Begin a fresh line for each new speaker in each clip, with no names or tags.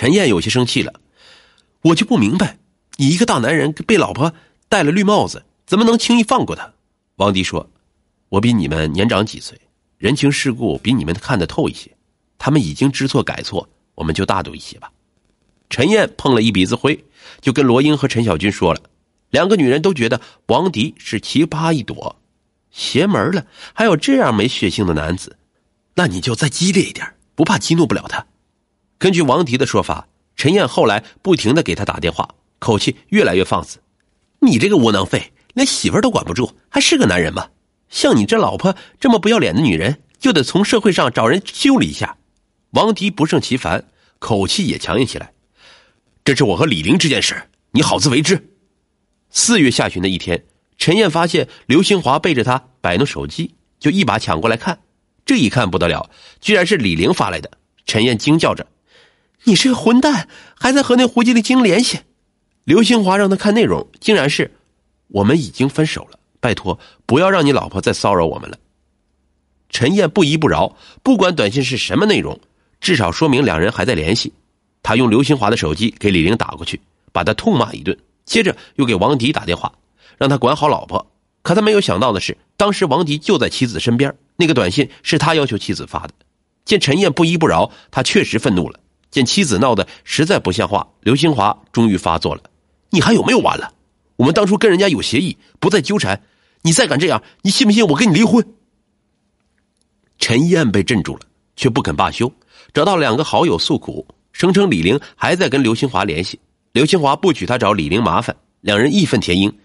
陈燕有些生气了，我就不明白，你一个大男人被老婆戴了绿帽子，怎么能轻易放过他？王迪说：“我比你们年长几岁，人情世故比你们看得透一些。他们已经知错改错，我们就大度一些吧。”陈燕碰了一鼻子灰，就跟罗英和陈小军说了。两个女人都觉得王迪是奇葩一朵，邪门了，还有这样没血性的男子，那你就再激烈一点，不怕激怒不了他。根据王迪的说法，陈燕后来不停的给他打电话，口气越来越放肆。你这个窝囊废，连媳妇都管不住，还是个男人吗？像你这老婆这么不要脸的女人，就得从社会上找人修理一下。王迪不胜其烦，口气也强硬起来。这是我和李玲这件事，你好自为之。四月下旬的一天，陈燕发现刘兴华背着她摆弄手机，就一把抢过来看。这一看不得了，居然是李玲发来的。陈燕惊叫着：“你是个混蛋，还在和那胡经理经联系！”刘兴华让他看内容，竟然是：“我们已经分手了，拜托不要让你老婆再骚扰我们了。”陈燕不依不饶，不管短信是什么内容，至少说明两人还在联系。他用刘兴华的手机给李玲打过去，把他痛骂一顿。接着又给王迪打电话，让他管好老婆。可他没有想到的是，当时王迪就在妻子身边，那个短信是他要求妻子发的。见陈燕不依不饶，他确实愤怒了。见妻子闹得实在不像话，刘兴华终于发作了：“你还有没有完了？我们当初跟人家有协议，不再纠缠。你再敢这样，你信不信我跟你离婚？”陈燕被镇住了，却不肯罢休，找到两个好友诉苦，声称李玲还在跟刘兴华联系。刘兴华不许他找李玲麻烦，两人义愤填膺。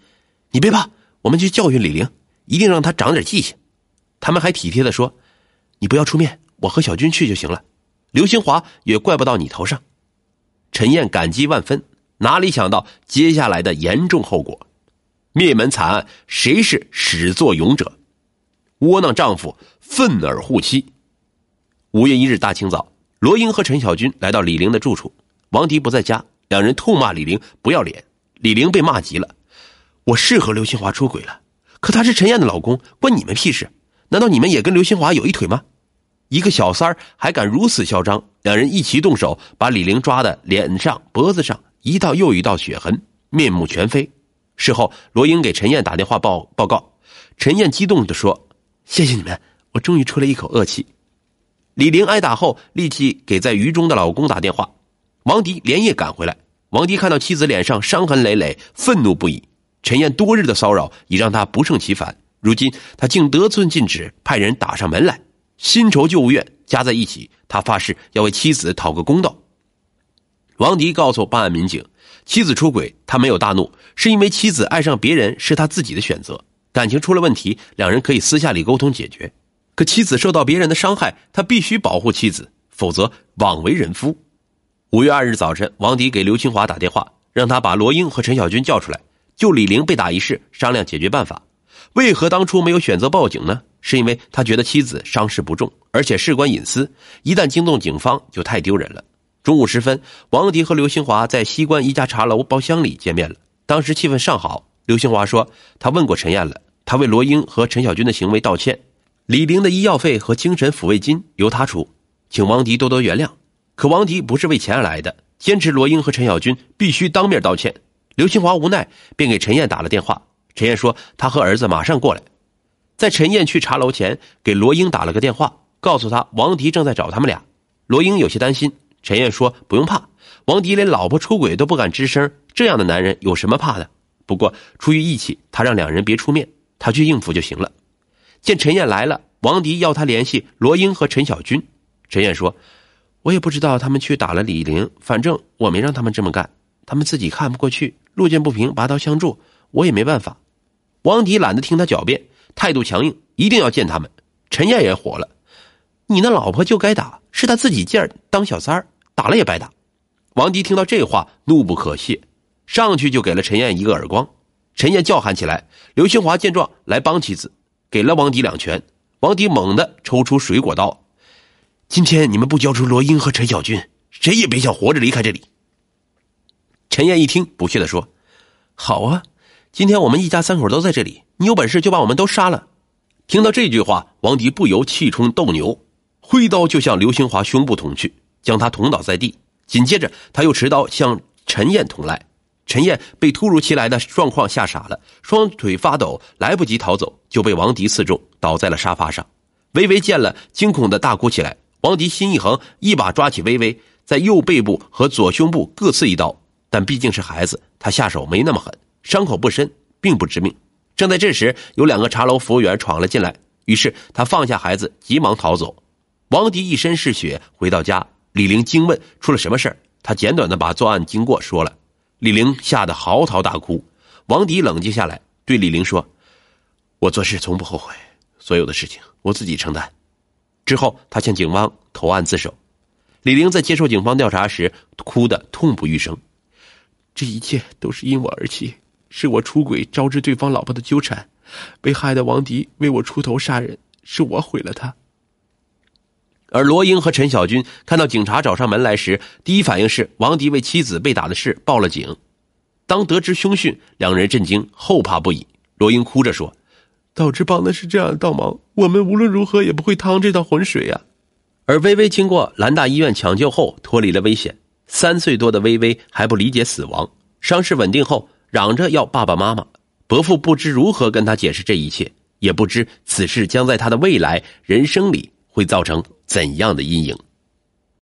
你别怕，我们去教训李玲，一定让他长点记性。他们还体贴的说：“你不要出面，我和小军去就行了。刘清华也怪不到你头上。”陈燕感激万分，哪里想到接下来的严重后果？灭门惨案，谁是始作俑者？窝囊丈夫愤而护妻。五月一日大清早，罗英和陈小军来到李玲的住处，王迪不在家。两人痛骂李玲不要脸，李玲被骂急了。我是和刘新华出轨了，可他是陈燕的老公，关你们屁事？难道你们也跟刘新华有一腿吗？一个小三儿还敢如此嚣张？两人一齐动手，把李玲抓的脸上、脖子上一道又一道血痕，面目全非。事后，罗英给陈燕打电话报报告，陈燕激动地说：“谢谢你们，我终于出了一口恶气。”李玲挨打后，立即给在狱中的老公打电话。王迪连夜赶回来。王迪看到妻子脸上伤痕累累，愤怒不已。陈燕多日的骚扰已让他不胜其烦，如今他竟得寸进尺，派人打上门来，新仇旧怨加在一起，他发誓要为妻子讨个公道。王迪告诉办案民警，妻子出轨，他没有大怒，是因为妻子爱上别人是他自己的选择，感情出了问题，两人可以私下里沟通解决。可妻子受到别人的伤害，他必须保护妻子，否则枉为人夫。五月二日早晨，王迪给刘清华打电话，让他把罗英和陈小军叫出来，就李玲被打一事商量解决办法。为何当初没有选择报警呢？是因为他觉得妻子伤势不重，而且事关隐私，一旦惊动警方就太丢人了。中午时分，王迪和刘兴华在西关一家茶楼包厢里见面了。当时气氛尚好，刘兴华说他问过陈燕了，他为罗英和陈小军的行为道歉，李玲的医药费和精神抚慰金由他出，请王迪多多原谅。可王迪不是为钱而来的，坚持罗英和陈小军必须当面道歉。刘清华无奈，便给陈燕打了电话。陈燕说他和儿子马上过来。在陈燕去茶楼前，给罗英打了个电话，告诉他王迪正在找他们俩。罗英有些担心，陈燕说不用怕，王迪连老婆出轨都不敢吱声，这样的男人有什么怕的？不过出于义气，他让两人别出面，他去应付就行了。见陈燕来了，王迪要他联系罗英和陈小军。陈燕说。我也不知道他们去打了李玲，反正我没让他们这么干，他们自己看不过去，路见不平拔刀相助，我也没办法。王迪懒得听他狡辩，态度强硬，一定要见他们。陈燕也火了，你那老婆就该打，是他自己劲儿当小三儿，打了也白打。王迪听到这话，怒不可泄，上去就给了陈燕一个耳光。陈燕叫喊起来，刘兴华见状来帮妻子，给了王迪两拳。王迪猛地抽出水果刀。今天你们不交出罗英和陈小军，谁也别想活着离开这里。陈燕一听，不屑的说：“好啊，今天我们一家三口都在这里，你有本事就把我们都杀了。”听到这句话，王迪不由气冲斗牛，挥刀就向刘兴华胸部捅去，将他捅倒在地。紧接着，他又持刀向陈燕捅来。陈燕被突如其来的状况吓傻了，双腿发抖，来不及逃走，就被王迪刺中，倒在了沙发上。微微见了，惊恐的大哭起来。王迪心一横，一把抓起微微，在右背部和左胸部各刺一刀。但毕竟是孩子，他下手没那么狠，伤口不深，并不致命。正在这时，有两个茶楼服务员闯了进来，于是他放下孩子，急忙逃走。王迪一身是血，回到家，李玲惊问出了什么事他简短的把作案经过说了。李玲吓得嚎啕大哭。王迪冷静下来，对李玲说：“我做事从不后悔，所有的事情我自己承担。”之后，他向警方投案自首。李玲在接受警方调查时，哭得痛不欲生：“这一切都是因我而起，是我出轨招致对方老婆的纠缠，被害的王迪为我出头杀人，是我毁了他。”而罗英和陈小军看到警察找上门来时，第一反应是王迪为妻子被打的事报了警。当得知凶讯，两人震惊，后怕不已。罗英哭着说：“早知帮的是这样的倒忙，我们无论如何也不会趟这趟浑水呀。”而微微经过兰大医院抢救后脱离了危险。三岁多的微微还不理解死亡，伤势稳定后嚷着要爸爸妈妈。伯父不知如何跟他解释这一切，也不知此事将在他的未来人生里会造成怎样的阴影。